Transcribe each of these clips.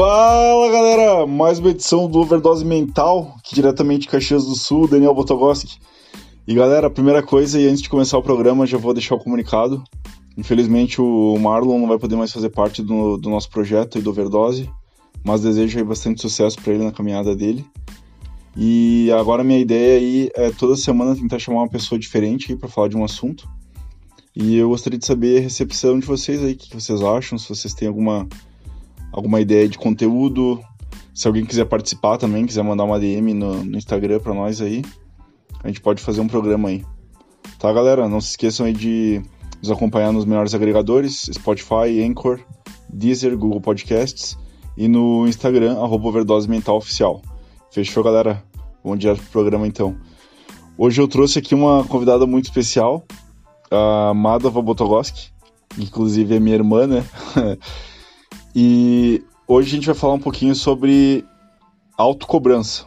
Fala galera, mais uma edição do Overdose Mental, aqui diretamente de Caxias do Sul, Daniel Botogoski. E galera, primeira coisa, e antes de começar o programa, já vou deixar o comunicado. Infelizmente o Marlon não vai poder mais fazer parte do, do nosso projeto e do Overdose, mas desejo aí bastante sucesso para ele na caminhada dele. E agora minha ideia aí é toda semana tentar chamar uma pessoa diferente para falar de um assunto. E eu gostaria de saber a recepção de vocês aí, o que vocês acham, se vocês têm alguma alguma ideia de conteúdo. Se alguém quiser participar também, quiser mandar uma DM no, no Instagram para nós aí, a gente pode fazer um programa aí. Tá, galera? Não se esqueçam aí de nos acompanhar nos melhores agregadores, Spotify, Anchor, Deezer, Google Podcasts e no Instagram, arroba Overdose Mental Oficial. Fechou, galera? Vamos direto pro programa então. Hoje eu trouxe aqui uma convidada muito especial, a Madava Botogoski, inclusive é minha irmã, né? E hoje a gente vai falar um pouquinho sobre autocobrança,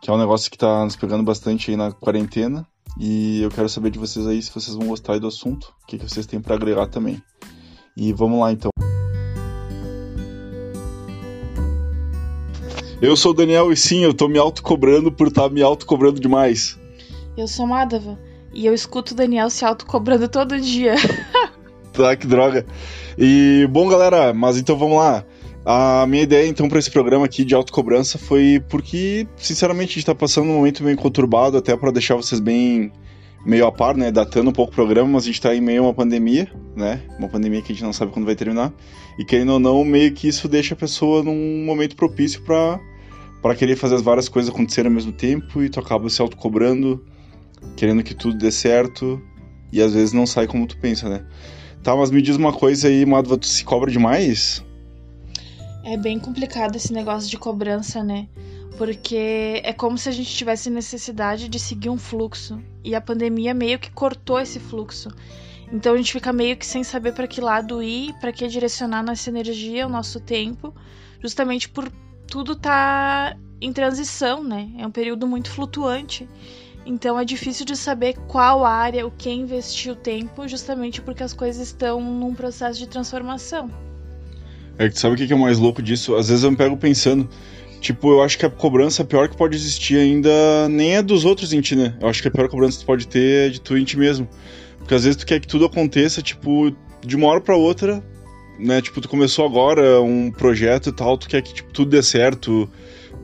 que é um negócio que está nos pegando bastante aí na quarentena. E eu quero saber de vocês aí se vocês vão gostar do assunto, o que, que vocês têm para agregar também. E vamos lá então. Eu sou o Daniel e sim, eu tô me autocobrando por estar tá me autocobrando demais. Eu sou Madava e eu escuto o Daniel se autocobrando todo dia. tá, que droga. E, bom, galera, mas então vamos lá. A minha ideia, então, para esse programa aqui de autocobrança foi porque, sinceramente, a gente tá passando um momento meio conturbado, até para deixar vocês bem meio a par, né, datando um pouco o programa, mas a gente tá em meio a uma pandemia, né, uma pandemia que a gente não sabe quando vai terminar, e querendo ou não, meio que isso deixa a pessoa num momento propício para para querer fazer as várias coisas acontecerem ao mesmo tempo, e tu acaba se autocobrando, querendo que tudo dê certo, e às vezes não sai como tu pensa, né. Tá, mas me diz uma coisa aí, Madva, tu se cobra demais? É bem complicado esse negócio de cobrança, né? Porque é como se a gente tivesse necessidade de seguir um fluxo. E a pandemia meio que cortou esse fluxo. Então a gente fica meio que sem saber para que lado ir, para que direcionar nossa energia, o nosso tempo, justamente por tudo tá em transição, né? É um período muito flutuante. Então é difícil de saber qual área, o que investir o tempo, justamente porque as coisas estão num processo de transformação. É que sabe o que é mais louco disso? Às vezes eu me pego pensando, tipo, eu acho que a cobrança pior que pode existir ainda nem é dos outros em ti, né? Eu acho que a pior cobrança que tu pode ter é de tu em ti mesmo. Porque às vezes tu quer que tudo aconteça, tipo, de uma hora para outra, né? Tipo, tu começou agora um projeto e tal, tu quer que tipo, tudo dê certo,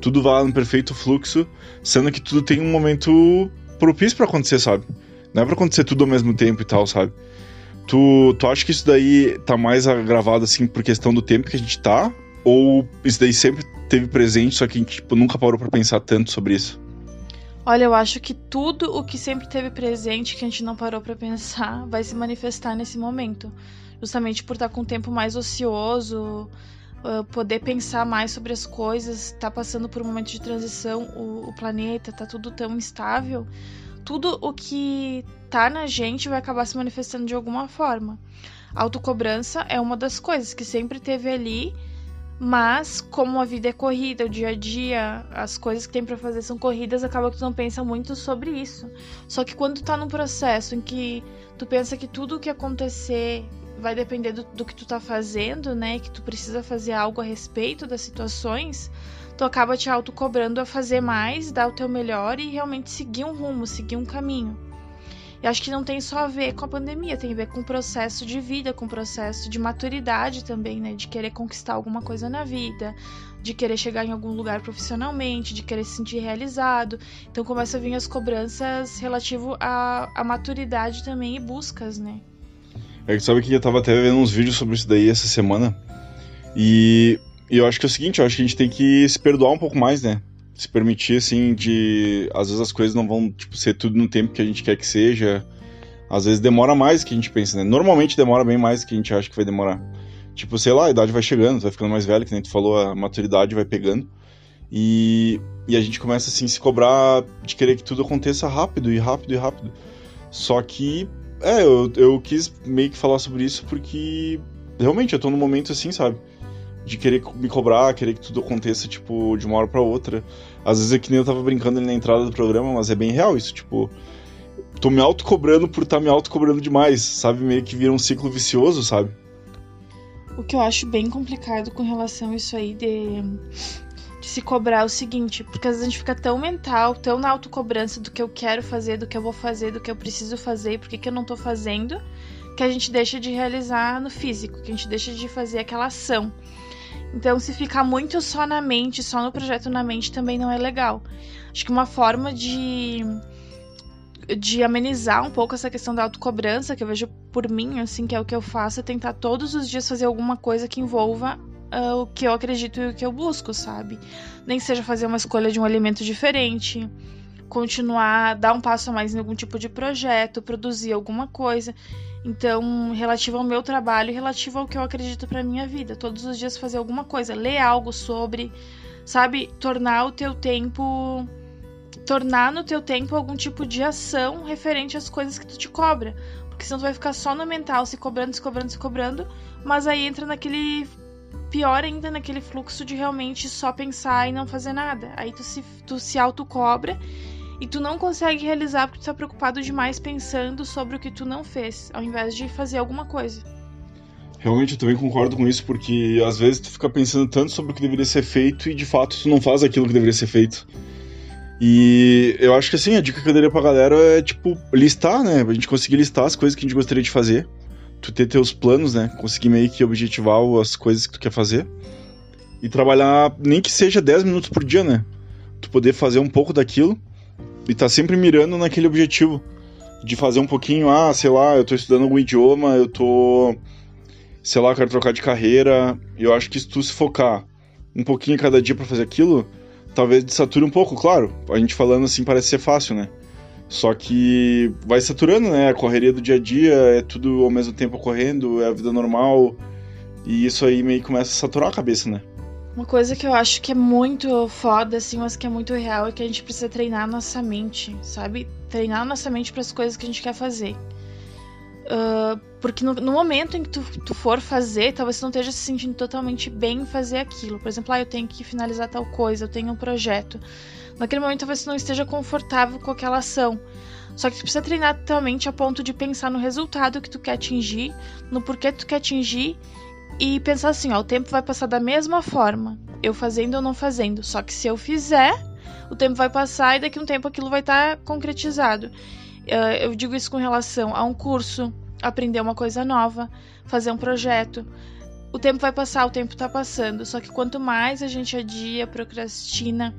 tudo vá no perfeito fluxo, sendo que tudo tem um momento propício para acontecer, sabe? Não é pra acontecer tudo ao mesmo tempo e tal, sabe? Tu, tu acha que isso daí tá mais agravado, assim, por questão do tempo que a gente tá? Ou isso daí sempre teve presente, só que a gente tipo, nunca parou para pensar tanto sobre isso? Olha, eu acho que tudo o que sempre teve presente, que a gente não parou para pensar, vai se manifestar nesse momento. Justamente por estar com um tempo mais ocioso, uh, poder pensar mais sobre as coisas, tá passando por um momento de transição, o, o planeta tá tudo tão instável, tudo o que tá na gente vai acabar se manifestando de alguma forma. A autocobrança é uma das coisas que sempre teve ali, mas como a vida é corrida, o dia a dia, as coisas que tem para fazer são corridas, acaba que tu não pensa muito sobre isso. Só que quando tu tá num processo em que tu pensa que tudo o que acontecer vai depender do, do, que tu tá fazendo, né? Que tu precisa fazer algo a respeito das situações, tu acaba te autocobrando a fazer mais, dar o teu melhor e realmente seguir um rumo, seguir um caminho. E acho que não tem só a ver com a pandemia, tem a ver com o processo de vida, com o processo de maturidade também, né? De querer conquistar alguma coisa na vida, de querer chegar em algum lugar profissionalmente, de querer se sentir realizado. Então começa a vir as cobranças relativo à, à maturidade também e buscas, né? É que sabe que eu tava até vendo uns vídeos sobre isso daí essa semana. E, e eu acho que é o seguinte, eu acho que a gente tem que se perdoar um pouco mais, né? Se permitir, assim, de. Às vezes as coisas não vão tipo, ser tudo no tempo que a gente quer que seja. Às vezes demora mais que a gente pensa, né? Normalmente demora bem mais que a gente acha que vai demorar. Tipo, sei lá, a idade vai chegando, vai ficando mais velho, que nem tu falou, a maturidade vai pegando. E, e a gente começa assim se cobrar de querer que tudo aconteça rápido e rápido e rápido. Só que é, eu, eu quis meio que falar sobre isso porque realmente eu tô num momento assim, sabe? De querer me cobrar, querer que tudo aconteça, tipo, de uma hora para outra. Às vezes é que nem eu tava brincando ali na entrada do programa, mas é bem real isso, tipo. Tô me auto-cobrando por estar tá me auto-cobrando demais, sabe? Meio que vira um ciclo vicioso, sabe? O que eu acho bem complicado com relação a isso aí de, de se cobrar o seguinte, porque às vezes a gente fica tão mental, tão na autocobrança do que eu quero fazer, do que eu vou fazer, do que eu preciso fazer, por que, que eu não tô fazendo, que a gente deixa de realizar no físico, que a gente deixa de fazer aquela ação. Então, se ficar muito só na mente, só no projeto na mente, também não é legal. Acho que uma forma de de amenizar um pouco essa questão da autocobrança, que eu vejo por mim, assim, que é o que eu faço, é tentar todos os dias fazer alguma coisa que envolva uh, o que eu acredito e o que eu busco, sabe? Nem seja fazer uma escolha de um alimento diferente, continuar, dar um passo a mais em algum tipo de projeto, produzir alguma coisa. Então, relativo ao meu trabalho relativo ao que eu acredito para minha vida, todos os dias fazer alguma coisa, ler algo sobre, sabe, tornar o teu tempo tornar no teu tempo algum tipo de ação referente às coisas que tu te cobra. Porque senão tu vai ficar só no mental, se cobrando, se cobrando, se cobrando, mas aí entra naquele. Pior ainda, naquele fluxo de realmente só pensar e não fazer nada. Aí tu se, tu se autocobra e tu não consegue realizar porque tu tá preocupado demais pensando sobre o que tu não fez, ao invés de fazer alguma coisa. Realmente eu também concordo com isso, porque às vezes tu fica pensando tanto sobre o que deveria ser feito e de fato tu não faz aquilo que deveria ser feito. E eu acho que assim, a dica que eu daria pra galera é, tipo, listar, né? A gente conseguir listar as coisas que a gente gostaria de fazer. Tu ter teus planos, né? Conseguir meio que objetivar as coisas que tu quer fazer. E trabalhar, nem que seja 10 minutos por dia, né? Tu poder fazer um pouco daquilo e tá sempre mirando naquele objetivo. De fazer um pouquinho, ah, sei lá, eu tô estudando algum idioma, eu tô. Sei lá, quero trocar de carreira. Eu acho que se tu se focar um pouquinho cada dia para fazer aquilo, talvez sature um pouco, claro. A gente falando assim parece ser fácil, né? Só que vai saturando, né? A correria do dia a dia, é tudo ao mesmo tempo ocorrendo, é a vida normal. E isso aí meio que começa a saturar a cabeça, né? Uma coisa que eu acho que é muito foda, assim, mas que é muito real, é que a gente precisa treinar nossa mente, sabe? Treinar nossa mente para as coisas que a gente quer fazer. Uh, porque no, no, momento em que tu, tu, for fazer, talvez tu não esteja se sentindo totalmente bem em fazer aquilo. Por exemplo, ah, eu tenho que finalizar tal coisa, eu tenho um projeto. Naquele momento, talvez tu não esteja confortável com aquela ação. Só que tu precisa treinar tua mente a ponto de pensar no resultado que tu quer atingir, no porquê tu quer atingir e pensar assim, ó, o tempo vai passar da mesma forma, eu fazendo ou não fazendo. Só que se eu fizer, o tempo vai passar e daqui a um tempo aquilo vai estar tá concretizado. Uh, eu digo isso com relação a um curso, aprender uma coisa nova, fazer um projeto. O tempo vai passar, o tempo tá passando. Só que quanto mais a gente adia, procrastina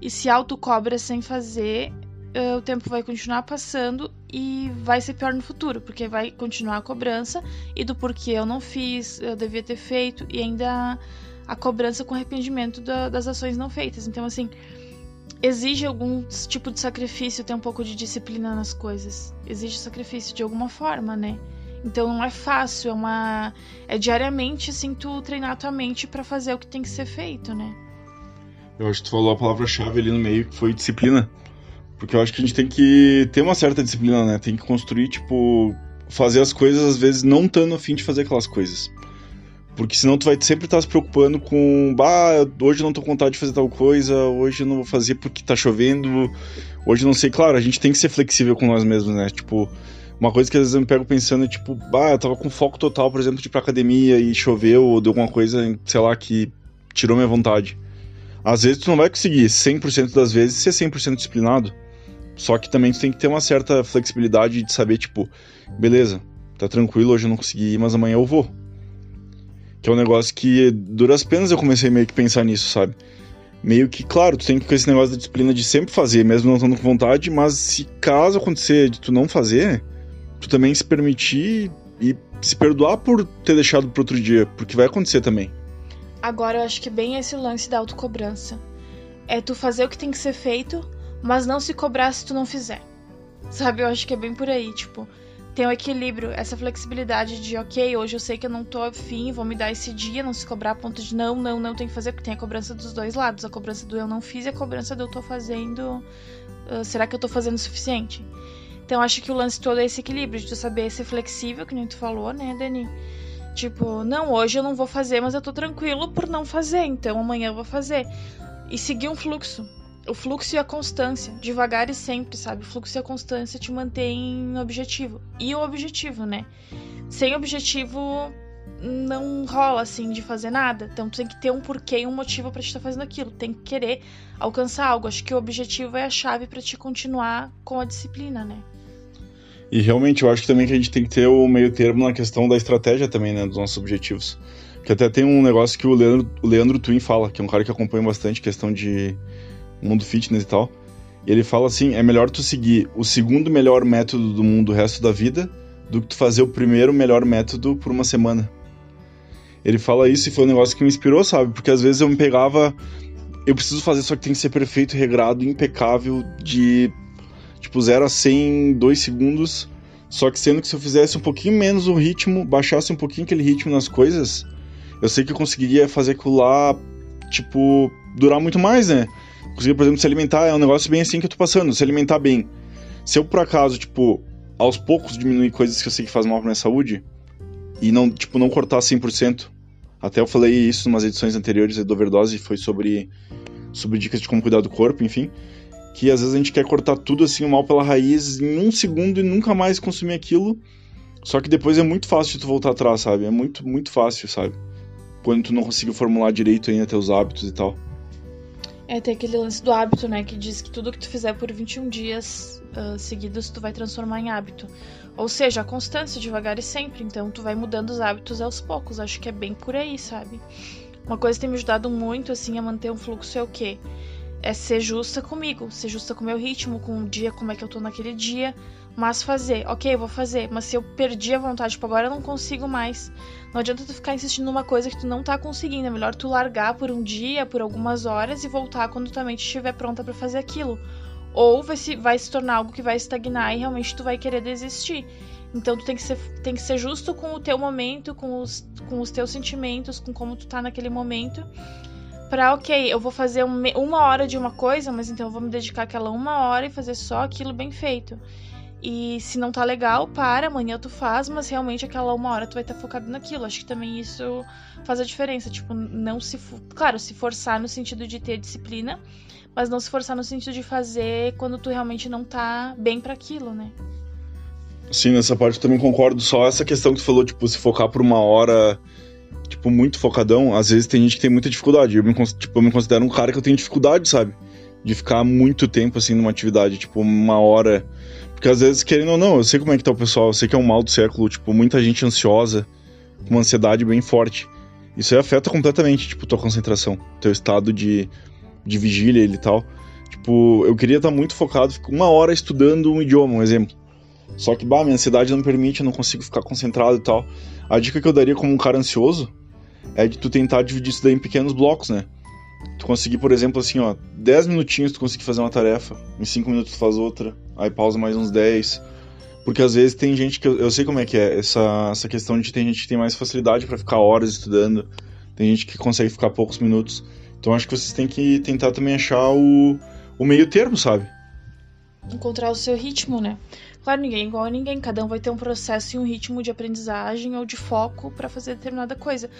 e se autocobra sem fazer, uh, o tempo vai continuar passando e vai ser pior no futuro, porque vai continuar a cobrança e do porquê eu não fiz, eu devia ter feito, e ainda a cobrança com arrependimento da, das ações não feitas. Então, assim, exige algum tipo de sacrifício ter um pouco de disciplina nas coisas. Exige sacrifício de alguma forma, né? Então não é fácil, é uma é diariamente assim tu treinar a tua mente para fazer o que tem que ser feito, né? Eu acho que tu falou a palavra-chave ali no meio, que foi disciplina. Porque eu acho que a gente tem que ter uma certa disciplina, né? Tem que construir, tipo, fazer as coisas às vezes não estando afim de fazer aquelas coisas. Porque senão tu vai sempre estar se preocupando com, bah, hoje eu não tô com vontade de fazer tal coisa, hoje eu não vou fazer porque tá chovendo, hoje eu não sei. Claro, a gente tem que ser flexível com nós mesmos, né? Tipo, uma coisa que às vezes eu me pego pensando é tipo, bah, eu tava com foco total, por exemplo, de ir pra academia e choveu ou deu alguma coisa, sei lá, que tirou minha vontade. Às vezes tu não vai conseguir 100% das vezes ser 100% disciplinado. Só que também tu tem que ter uma certa flexibilidade de saber, tipo, beleza, tá tranquilo, hoje eu não consegui ir, mas amanhã eu vou. Que é um negócio que, duras penas, eu comecei meio que pensar nisso, sabe? Meio que, claro, tu tem que com esse negócio da disciplina de sempre fazer, mesmo não estando com vontade, mas se caso acontecer de tu não fazer, tu também se permitir e se perdoar por ter deixado pro outro dia, porque vai acontecer também. Agora eu acho que bem esse lance da autocobrança. É tu fazer o que tem que ser feito, mas não se cobrar se tu não fizer. Sabe, eu acho que é bem por aí, tipo, tem o um equilíbrio, essa flexibilidade de, ok, hoje eu sei que eu não tô afim, vou me dar esse dia, não se cobrar a ponto de não, não, não tem que fazer, porque tem a cobrança dos dois lados, a cobrança do eu não fiz e a cobrança do eu tô fazendo, uh, será que eu tô fazendo o suficiente? Então acho que o lance todo é esse equilíbrio, de tu saber ser flexível, que nem tu falou, né, Dani? Tipo, não, hoje eu não vou fazer, mas eu tô tranquilo por não fazer, então amanhã eu vou fazer. E seguir um fluxo, o fluxo e a constância, devagar e sempre, sabe? O fluxo e a constância te mantém no objetivo. E o objetivo, né? Sem objetivo não rola assim de fazer nada. Então tu tem que ter um porquê e um motivo para te estar tá fazendo aquilo. Tem que querer alcançar algo. Acho que o objetivo é a chave para te continuar com a disciplina, né? E realmente eu acho que também que a gente tem que ter o meio termo na questão da estratégia também, né, dos nossos objetivos. Que até tem um negócio que o Leandro, o Leandro Twin fala, que é um cara que acompanha bastante questão de mundo fitness e tal. E ele fala assim: é melhor tu seguir o segundo melhor método do mundo o resto da vida do que tu fazer o primeiro melhor método por uma semana. Ele fala isso e foi um negócio que me inspirou, sabe? Porque às vezes eu me pegava. Eu preciso fazer, só que tem que ser perfeito, regrado, impecável, de tipo 0 a 100 em 2 segundos. Só que sendo que se eu fizesse um pouquinho menos o ritmo, baixasse um pouquinho aquele ritmo nas coisas, eu sei que eu conseguiria fazer aquilo lá, tipo, durar muito mais, né? Conseguir, por exemplo, se alimentar é um negócio bem assim que eu tô passando, se alimentar bem. Se eu, por acaso, tipo, aos poucos diminuir coisas que eu sei que faz mal pra minha saúde, e não, tipo, não cortar 100%, até eu falei isso em umas edições anteriores do Overdose, foi sobre, sobre dicas de como cuidar do corpo, enfim. Que às vezes a gente quer cortar tudo assim, o mal pela raiz, em um segundo e nunca mais consumir aquilo. Só que depois é muito fácil de tu voltar atrás, sabe? É muito, muito fácil, sabe? Quando tu não conseguiu formular direito ainda teus hábitos e tal. É, tem aquele lance do hábito, né? Que diz que tudo que tu fizer por 21 dias uh, seguidos, tu vai transformar em hábito. Ou seja, a constância, devagar e sempre. Então, tu vai mudando os hábitos aos poucos. Acho que é bem por aí, sabe? Uma coisa que tem me ajudado muito, assim, a manter um fluxo é o quê? É ser justa comigo, ser justa com o meu ritmo, com o dia, como é que eu tô naquele dia. Mas fazer, ok, eu vou fazer. Mas se eu perdi a vontade, tipo, agora eu não consigo mais. Não adianta tu ficar insistindo numa coisa que tu não tá conseguindo. É melhor tu largar por um dia, por algumas horas e voltar quando tua mente estiver pronta para fazer aquilo ou vai se, vai se tornar algo que vai estagnar e realmente tu vai querer desistir. Então tu tem que ser, tem que ser justo com o teu momento, com os, com os teus sentimentos, com como tu tá naquele momento. Pra, ok, eu vou fazer um, uma hora de uma coisa, mas então eu vou me dedicar aquela uma hora e fazer só aquilo bem feito. E se não tá legal, para, amanhã tu faz, mas realmente aquela uma hora tu vai estar tá focado naquilo. Acho que também isso faz a diferença. Tipo, não se. Claro, se forçar no sentido de ter disciplina, mas não se forçar no sentido de fazer quando tu realmente não tá bem para aquilo, né? Sim, nessa parte eu também concordo. Só essa questão que tu falou, tipo, se focar por uma hora, tipo, muito focadão, às vezes tem gente que tem muita dificuldade. Eu me, tipo, eu me considero um cara que eu tenho dificuldade, sabe? De ficar muito tempo, assim, numa atividade, tipo, uma hora. Porque às vezes, querendo ou não, eu sei como é que tá o pessoal, eu sei que é um mal do século, tipo, muita gente ansiosa, com uma ansiedade bem forte. Isso aí afeta completamente, tipo, tua concentração, teu estado de de vigília e tal. Tipo, eu queria estar muito focado, uma hora estudando um idioma, um exemplo. Só que, bah, minha ansiedade não permite, eu não consigo ficar concentrado e tal. A dica que eu daria como um cara ansioso é de tu tentar dividir isso daí em pequenos blocos, né? Tu conseguir, por exemplo, assim, ó, 10 minutinhos tu conseguir fazer uma tarefa, em 5 minutos tu faz outra, aí pausa mais uns 10. Porque às vezes tem gente que. Eu, eu sei como é que é, essa, essa questão de tem gente que tem mais facilidade para ficar horas estudando, tem gente que consegue ficar poucos minutos. Então acho que vocês têm que tentar também achar o, o meio termo, sabe? Encontrar o seu ritmo, né? Claro, ninguém é igual a ninguém, cada um vai ter um processo e um ritmo de aprendizagem ou de foco para fazer determinada coisa.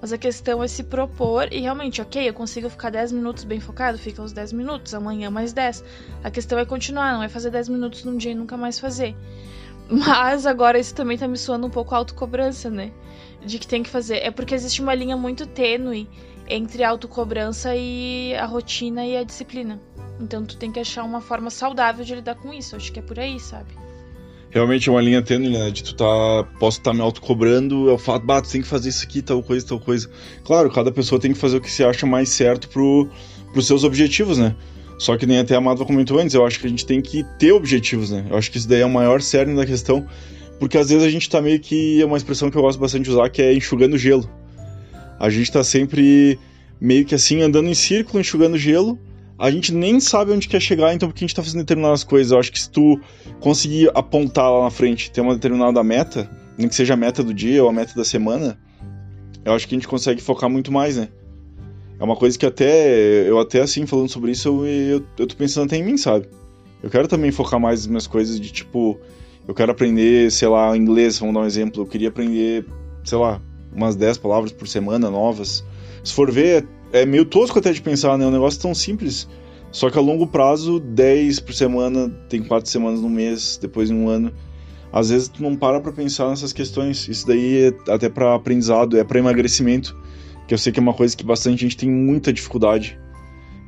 Mas a questão é se propor e realmente, ok, eu consigo ficar 10 minutos bem focado, fica os 10 minutos, amanhã mais 10. A questão é continuar, não é fazer 10 minutos num dia e nunca mais fazer. Mas agora isso também tá me soando um pouco autocobrança, né? De que tem que fazer. É porque existe uma linha muito tênue entre a autocobrança e a rotina e a disciplina. Então tu tem que achar uma forma saudável de lidar com isso. Acho que é por aí, sabe? Realmente é uma linha tênue, né? De tu tá. Posso estar tá me autocobrando, eu falo, bah, tu tem que fazer isso aqui, tal coisa, tal coisa. Claro, cada pessoa tem que fazer o que se acha mais certo pro, pros seus objetivos, né? Só que nem até a Amado comentou antes, eu acho que a gente tem que ter objetivos, né? Eu acho que isso daí é o maior cerne da questão. Porque às vezes a gente tá meio que. É uma expressão que eu gosto bastante de usar, que é enxugando gelo a gente tá sempre meio que assim, andando em círculo, enxugando gelo. A gente nem sabe onde quer chegar, então porque a gente tá fazendo determinadas coisas. Eu acho que se tu conseguir apontar lá na frente, ter uma determinada meta, nem que seja a meta do dia ou a meta da semana, eu acho que a gente consegue focar muito mais, né? É uma coisa que até, eu até assim, falando sobre isso, eu, eu, eu tô pensando até em mim, sabe? Eu quero também focar mais nas minhas coisas de tipo, eu quero aprender, sei lá, inglês, vamos dar um exemplo. Eu queria aprender, sei lá, umas 10 palavras por semana novas. Se for ver, é, é meio tosco até de pensar, né? É um negócio tão simples. Só que a longo prazo, 10 por semana, tem 4 semanas no mês, depois em um ano. às vezes tu não para pra pensar nessas questões. Isso daí é até para aprendizado, é para emagrecimento, que eu sei que é uma coisa que bastante gente tem muita dificuldade,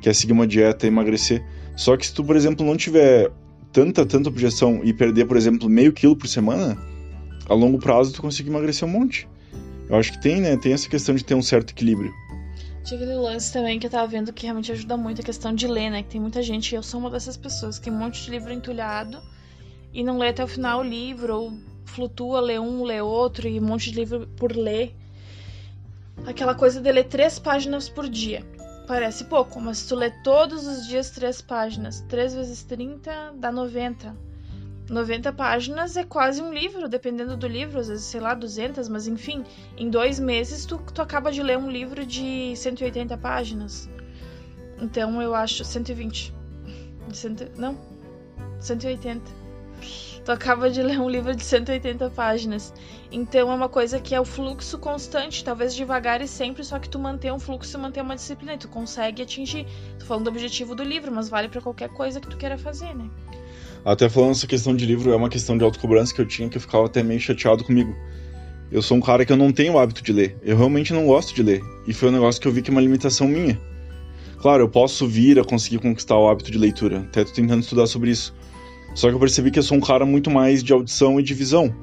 que é seguir uma dieta emagrecer. Só que se tu, por exemplo, não tiver tanta, tanta objeção e perder, por exemplo, meio quilo por semana, a longo prazo tu consegue emagrecer um monte. Eu acho que tem, né? Tem essa questão de ter um certo equilíbrio. Tinha aquele lance também que eu tava vendo que realmente ajuda muito a questão de ler, né? Que tem muita gente, eu sou uma dessas pessoas, que tem um monte de livro entulhado e não lê até o final o livro, ou flutua, lê um, lê outro, e um monte de livro por ler. Aquela coisa de ler três páginas por dia. Parece pouco, mas se tu lê todos os dias três páginas, 3 vezes 30 dá 90. 90 páginas é quase um livro, dependendo do livro, às vezes, sei lá, 200, mas enfim, em dois meses tu, tu acaba de ler um livro de 180 páginas. Então eu acho. 120. Cento, não, 180 tu acaba de ler um livro de 180 páginas. Então é uma coisa que é o fluxo constante, talvez devagar e sempre, só que tu mantém um fluxo e mantém uma disciplina e tu consegue atingir. Tô falando do objetivo do livro, mas vale para qualquer coisa que tu queira fazer, né? Até falando essa questão de livro, é uma questão de autocobrança que eu tinha que eu ficava até meio chateado comigo. Eu sou um cara que eu não tenho o hábito de ler. Eu realmente não gosto de ler. E foi um negócio que eu vi que é uma limitação minha. Claro, eu posso vir a conseguir conquistar o hábito de leitura. Até tô tentando estudar sobre isso. Só que eu percebi que eu sou um cara muito mais de audição e de visão.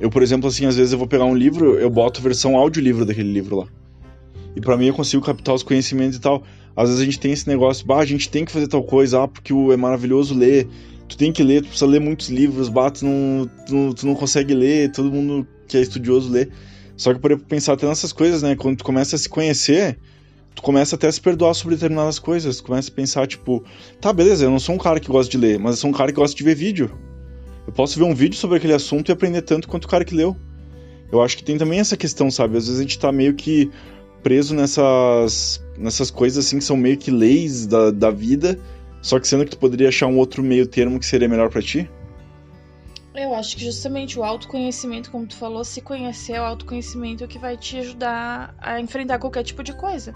Eu, por exemplo, assim, às vezes eu vou pegar um livro, eu boto versão audiolivro daquele livro lá. E para mim eu consigo captar os conhecimentos e tal. Às vezes a gente tem esse negócio, bah, a gente tem que fazer tal coisa, ah, porque é maravilhoso ler. Tu tem que ler, tu precisa ler muitos livros, bah, tu não, tu, tu não consegue ler, todo mundo que é estudioso lê. Só que por pensar até nessas coisas, né? Quando tu começa a se conhecer, tu começa até a se perdoar sobre determinadas coisas. Tu começa a pensar, tipo, tá, beleza, eu não sou um cara que gosta de ler, mas eu sou um cara que gosta de ver vídeo. Eu posso ver um vídeo sobre aquele assunto e aprender tanto quanto o cara que leu. Eu acho que tem também essa questão, sabe? Às vezes a gente tá meio que preso nessas, nessas coisas assim que são meio que leis da, da vida, só que sendo que tu poderia achar um outro meio termo que seria melhor para ti. Eu acho que justamente o autoconhecimento, como tu falou, se conhecer o autoconhecimento é o que vai te ajudar a enfrentar qualquer tipo de coisa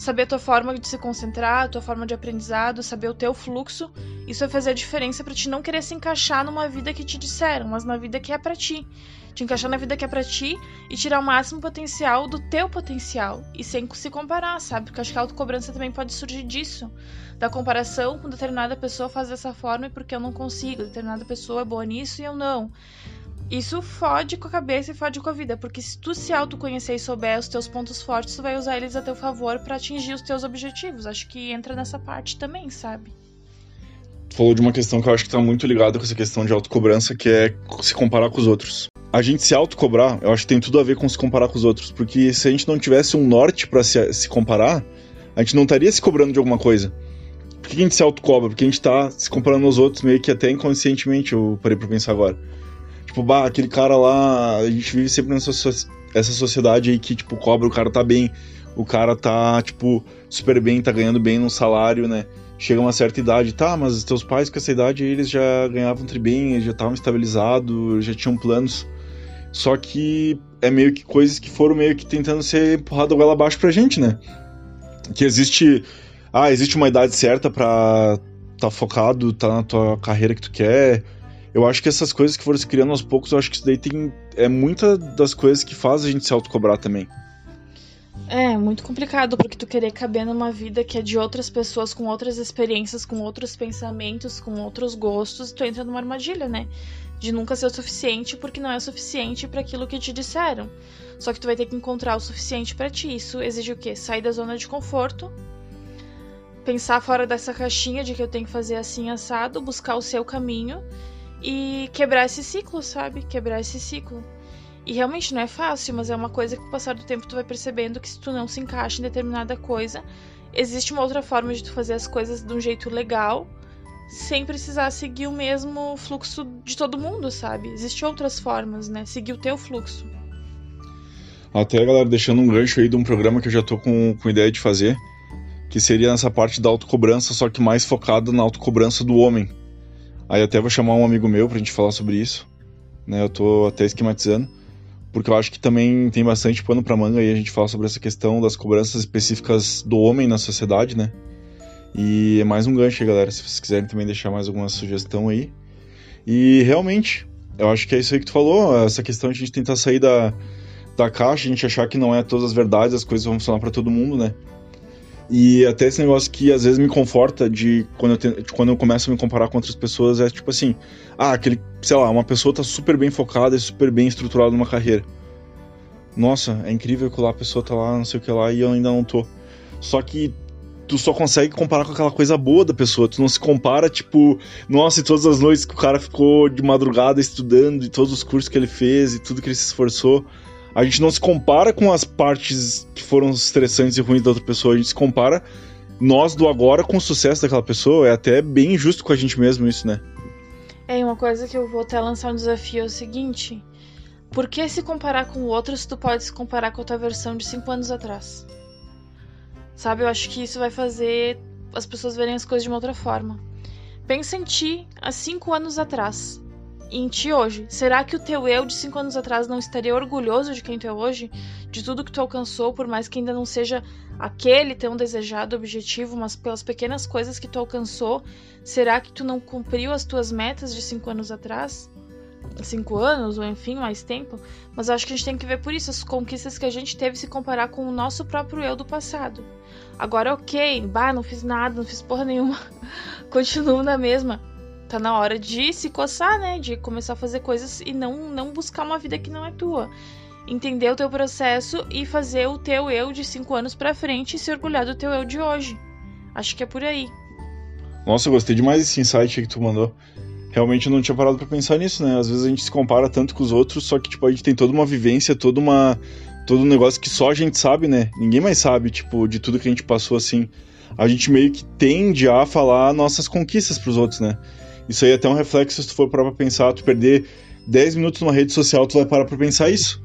saber a tua forma de se concentrar, a tua forma de aprendizado, saber o teu fluxo, isso vai fazer a diferença para ti não querer se encaixar numa vida que te disseram, mas na vida que é para ti. Te encaixar na vida que é para ti e tirar o máximo potencial do teu potencial e sem se comparar, sabe? Porque acho que a autocobrança também pode surgir disso, da comparação com determinada pessoa faz dessa forma e porque eu não consigo, determinada pessoa é boa nisso e eu não isso fode com a cabeça e fode com a vida, porque se tu se autoconhecer e souber os teus pontos fortes, tu vai usar eles a teu favor para atingir os teus objetivos. Acho que entra nessa parte também, sabe? Falou de uma questão que eu acho que tá muito ligada com essa questão de autocobrança, que é se comparar com os outros. A gente se autocobrar, eu acho que tem tudo a ver com se comparar com os outros, porque se a gente não tivesse um norte para se, se comparar, a gente não estaria se cobrando de alguma coisa. Por que a gente se autocobra? Porque a gente tá se comparando aos outros meio que até inconscientemente, eu parei pra pensar agora. Tipo, bah, aquele cara lá, a gente vive sempre nessa essa sociedade aí que, tipo, cobra, o cara tá bem, o cara tá, tipo, super bem, tá ganhando bem no salário, né? Chega uma certa idade, tá, mas teus pais com essa idade eles já ganhavam bem, já estavam estabilizados, já tinham planos. Só que é meio que coisas que foram meio que tentando ser empurrado goela abaixo pra gente, né? Que existe. Ah, existe uma idade certa pra tá focado, tá na tua carreira que tu quer eu acho que essas coisas que foram se criando aos poucos, eu acho que isso daí tem. É muita das coisas que faz a gente se autocobrar também. É, muito complicado, porque tu querer caber numa vida que é de outras pessoas, com outras experiências, com outros pensamentos, com outros gostos, tu entra numa armadilha, né? De nunca ser o suficiente porque não é o suficiente para aquilo que te disseram. Só que tu vai ter que encontrar o suficiente para ti. Isso exige o quê? Sair da zona de conforto, pensar fora dessa caixinha de que eu tenho que fazer assim assado, buscar o seu caminho e quebrar esse ciclo, sabe? Quebrar esse ciclo. E realmente não é fácil, mas é uma coisa que com o passar do tempo tu vai percebendo que se tu não se encaixa em determinada coisa, existe uma outra forma de tu fazer as coisas de um jeito legal, sem precisar seguir o mesmo fluxo de todo mundo, sabe? Existem outras formas, né? Seguir o teu fluxo. Até, galera, deixando um gancho aí de um programa que eu já tô com, com ideia de fazer, que seria nessa parte da autocobrança, só que mais focado na autocobrança do homem Aí até vou chamar um amigo meu pra gente falar sobre isso. Né? Eu tô até esquematizando. Porque eu acho que também tem bastante pano pra manga aí a gente fala sobre essa questão das cobranças específicas do homem na sociedade, né? E é mais um gancho aí, galera. Se vocês quiserem também deixar mais alguma sugestão aí. E realmente, eu acho que é isso aí que tu falou, essa questão de a gente tentar sair da, da caixa, a gente achar que não é todas as verdades, as coisas vão funcionar para todo mundo, né? E até esse negócio que às vezes me conforta de quando eu, de quando eu começo a me comparar com outras pessoas é tipo assim, ah, aquele, sei lá, uma pessoa tá super bem focada e super bem estruturada numa carreira. Nossa, é incrível que lá a pessoa tá lá, não sei o que lá, e eu ainda não tô. Só que tu só consegue comparar com aquela coisa boa da pessoa. Tu não se compara, tipo, nossa, e todas as noites que o cara ficou de madrugada estudando, e todos os cursos que ele fez, e tudo que ele se esforçou. A gente não se compara com as partes que foram estressantes e ruins da outra pessoa, a gente se compara nós do agora com o sucesso daquela pessoa. É até bem injusto com a gente mesmo isso, né? É, uma coisa que eu vou até lançar um desafio é o seguinte: por que se comparar com o outro se tu pode se comparar com a tua versão de 5 anos atrás? Sabe, eu acho que isso vai fazer as pessoas verem as coisas de uma outra forma. Pensa em ti há 5 anos atrás em ti hoje? Será que o teu eu de cinco anos atrás não estaria orgulhoso de quem tu é hoje? De tudo que tu alcançou, por mais que ainda não seja aquele tão desejado objetivo, mas pelas pequenas coisas que tu alcançou, será que tu não cumpriu as tuas metas de cinco anos atrás? Cinco anos, ou enfim, mais tempo? Mas acho que a gente tem que ver por isso, as conquistas que a gente teve se comparar com o nosso próprio eu do passado. Agora, ok, bah, não fiz nada, não fiz porra nenhuma, continuo na mesma tá na hora de se coçar, né? De começar a fazer coisas e não, não buscar uma vida que não é tua. Entender o teu processo e fazer o teu eu de cinco anos pra frente e se orgulhar do teu eu de hoje. Acho que é por aí. Nossa, eu gostei demais desse insight que tu mandou. Realmente eu não tinha parado para pensar nisso, né? Às vezes a gente se compara tanto com os outros, só que tipo, a gente tem toda uma vivência, toda uma todo um negócio que só a gente sabe, né? Ninguém mais sabe, tipo, de tudo que a gente passou assim. A gente meio que tende a falar nossas conquistas pros outros, né? Isso aí é até um reflexo se tu for parar pra pensar, tu perder 10 minutos numa rede social, tu vai parar pra pensar isso.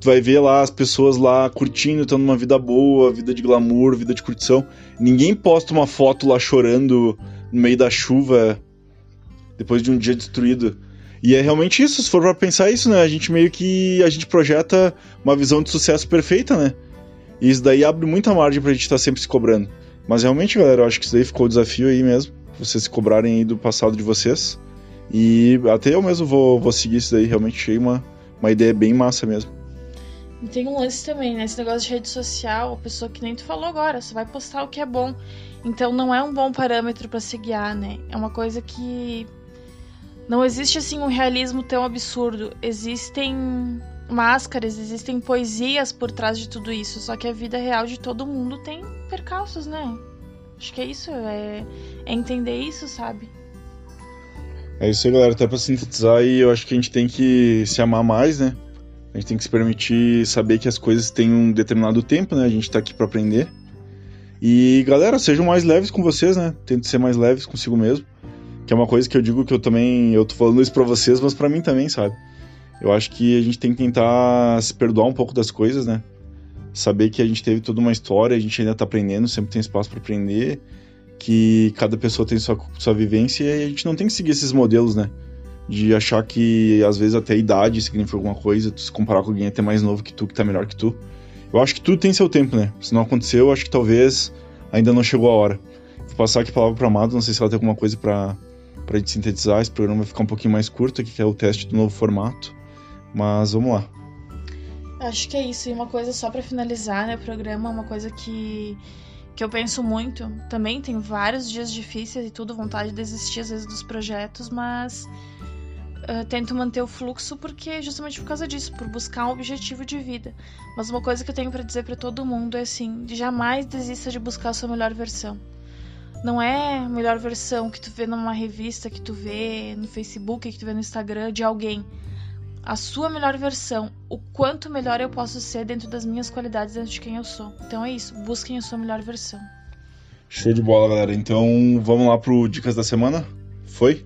Tu vai ver lá as pessoas lá curtindo, tendo uma vida boa, vida de glamour, vida de curtição. Ninguém posta uma foto lá chorando no meio da chuva depois de um dia destruído. E é realmente isso, se for pra pensar isso, né? A gente meio que. A gente projeta uma visão de sucesso perfeita, né? E isso daí abre muita margem pra gente estar tá sempre se cobrando. Mas realmente, galera, eu acho que isso daí ficou o desafio aí mesmo vocês se cobrarem aí do passado de vocês. E até eu mesmo vou, vou seguir isso daí, realmente achei uma, uma ideia bem massa mesmo. E tem um lance também, né? Esse negócio de rede social, a pessoa que nem tu falou agora, só vai postar o que é bom. Então não é um bom parâmetro para se guiar, né? É uma coisa que não existe assim um realismo tão absurdo. Existem máscaras, existem poesias por trás de tudo isso. Só que a vida real de todo mundo tem percalços, né? Acho que é isso, é, é entender isso, sabe? É isso aí, galera. Até pra sintetizar aí, eu acho que a gente tem que se amar mais, né? A gente tem que se permitir saber que as coisas têm um determinado tempo, né? A gente tá aqui para aprender. E, galera, sejam mais leves com vocês, né? Tentem ser mais leves consigo mesmo. Que é uma coisa que eu digo que eu também. Eu tô falando isso pra vocês, mas para mim também, sabe? Eu acho que a gente tem que tentar se perdoar um pouco das coisas, né? Saber que a gente teve toda uma história, a gente ainda está aprendendo, sempre tem espaço para aprender, que cada pessoa tem sua, sua vivência e a gente não tem que seguir esses modelos, né? De achar que às vezes até a idade significa alguma coisa, tu se comparar com alguém até mais novo que tu, que tá melhor que tu. Eu acho que tudo tem seu tempo, né? Se não aconteceu, eu acho que talvez ainda não chegou a hora. Vou passar aqui a palavra pra Amado, não sei se ela tem alguma coisa para gente sintetizar. Esse programa vai ficar um pouquinho mais curto aqui, que é o teste do novo formato. Mas vamos lá. Acho que é isso. E uma coisa só para finalizar, né, o programa, uma coisa que que eu penso muito. Também tem vários dias difíceis e tudo, vontade de desistir às vezes dos projetos, mas tento manter o fluxo porque justamente por causa disso, por buscar um objetivo de vida. Mas uma coisa que eu tenho para dizer para todo mundo é assim, jamais desista de buscar a sua melhor versão. Não é a melhor versão que tu vê numa revista, que tu vê no Facebook, que tu vê no Instagram de alguém a sua melhor versão, o quanto melhor eu posso ser dentro das minhas qualidades, dentro de quem eu sou. Então é isso, busquem a sua melhor versão. Show de bola, galera. Então vamos lá pro Dicas da Semana? Foi?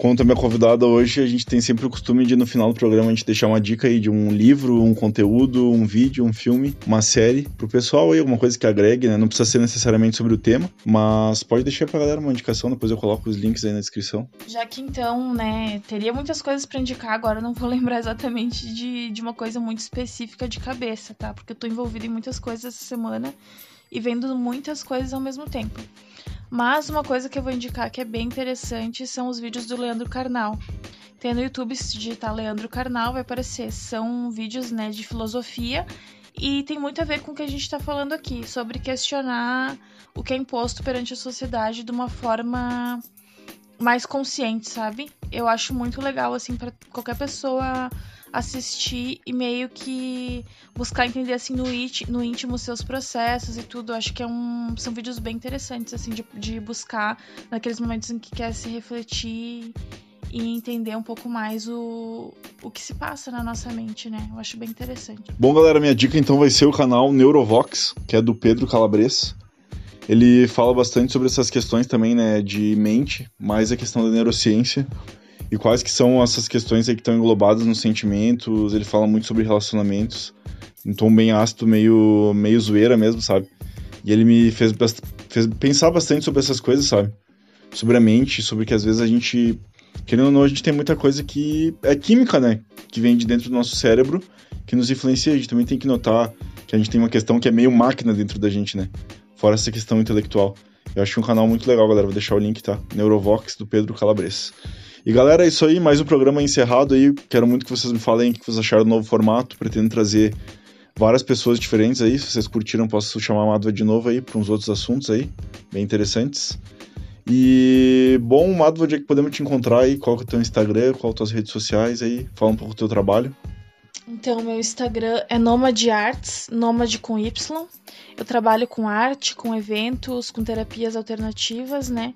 Conta minha convidada hoje, a gente tem sempre o costume de no final do programa a gente deixar uma dica aí de um livro, um conteúdo, um vídeo, um filme, uma série pro pessoal aí, alguma coisa que agregue, né? Não precisa ser necessariamente sobre o tema, mas pode deixar pra galera uma indicação, depois eu coloco os links aí na descrição. Já que então, né, teria muitas coisas para indicar, agora não vou lembrar exatamente de, de uma coisa muito específica de cabeça, tá? Porque eu tô envolvida em muitas coisas essa semana e vendo muitas coisas ao mesmo tempo. Mas uma coisa que eu vou indicar que é bem interessante são os vídeos do Leandro Carnal. Tem no YouTube, se digitar Leandro Carnal, vai aparecer. São vídeos né, de filosofia e tem muito a ver com o que a gente está falando aqui, sobre questionar o que é imposto perante a sociedade de uma forma mais consciente, sabe? Eu acho muito legal, assim, para qualquer pessoa assistir e meio que buscar entender assim no, it, no íntimo seus processos e tudo. Acho que é um, são vídeos bem interessantes assim de, de buscar naqueles momentos em que quer se refletir e entender um pouco mais o, o que se passa na nossa mente, né? Eu acho bem interessante. Bom, galera, minha dica então vai ser o canal Neurovox, que é do Pedro Calabres. Ele fala bastante sobre essas questões também, né, de mente, mais a questão da neurociência e quais que são essas questões aí que estão englobadas nos sentimentos. Ele fala muito sobre relacionamentos, em tom bem ácido, meio, meio zoeira mesmo, sabe? E ele me fez, fez pensar bastante sobre essas coisas, sabe? Sobre a mente, sobre que às vezes a gente, querendo ou não, a gente tem muita coisa que é química, né? Que vem de dentro do nosso cérebro, que nos influencia. A gente também tem que notar que a gente tem uma questão que é meio máquina dentro da gente, né? Fora essa questão intelectual. Eu acho um canal muito legal, galera. Vou deixar o link, tá? Neurovox, do Pedro Calabres. E galera, é isso aí, mais um programa encerrado aí. Quero muito que vocês me falem o que vocês acharam do novo formato. Pretendo trazer várias pessoas diferentes aí. Se vocês curtiram, posso chamar a Madva de novo aí para uns outros assuntos aí, bem interessantes. E bom, Madva, onde é que podemos te encontrar aí? Qual é o teu Instagram? Qual as tuas redes sociais aí? Fala um pouco do teu trabalho. Então, meu Instagram é Nomad Arts, Nomad com Y. Eu trabalho com arte, com eventos, com terapias alternativas, né?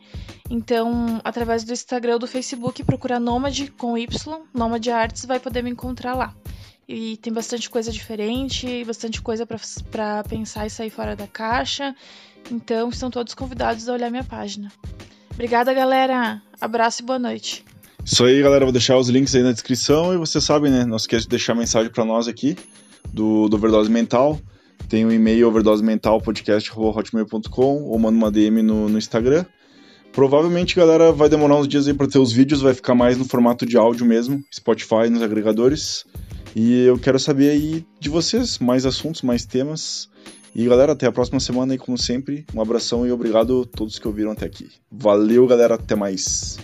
Então, através do Instagram ou do Facebook, procura Nomad com Y, Nomad Arts, vai poder me encontrar lá. E tem bastante coisa diferente, bastante coisa para pensar e sair fora da caixa. Então, estão todos convidados a olhar minha página. Obrigada, galera. Abraço e boa noite. Isso aí, galera. Vou deixar os links aí na descrição e você sabe, né? Não esqueça de deixar mensagem para nós aqui do, do Overdose Mental. Tem o um e-mail overdosementalpodcast.hotmail.com ou manda uma DM no, no Instagram. Provavelmente, galera, vai demorar uns dias aí para ter os vídeos, vai ficar mais no formato de áudio mesmo, Spotify, nos agregadores. E eu quero saber aí de vocês, mais assuntos, mais temas. E galera, até a próxima semana aí, como sempre. Um abração e obrigado a todos que ouviram até aqui. Valeu, galera, até mais.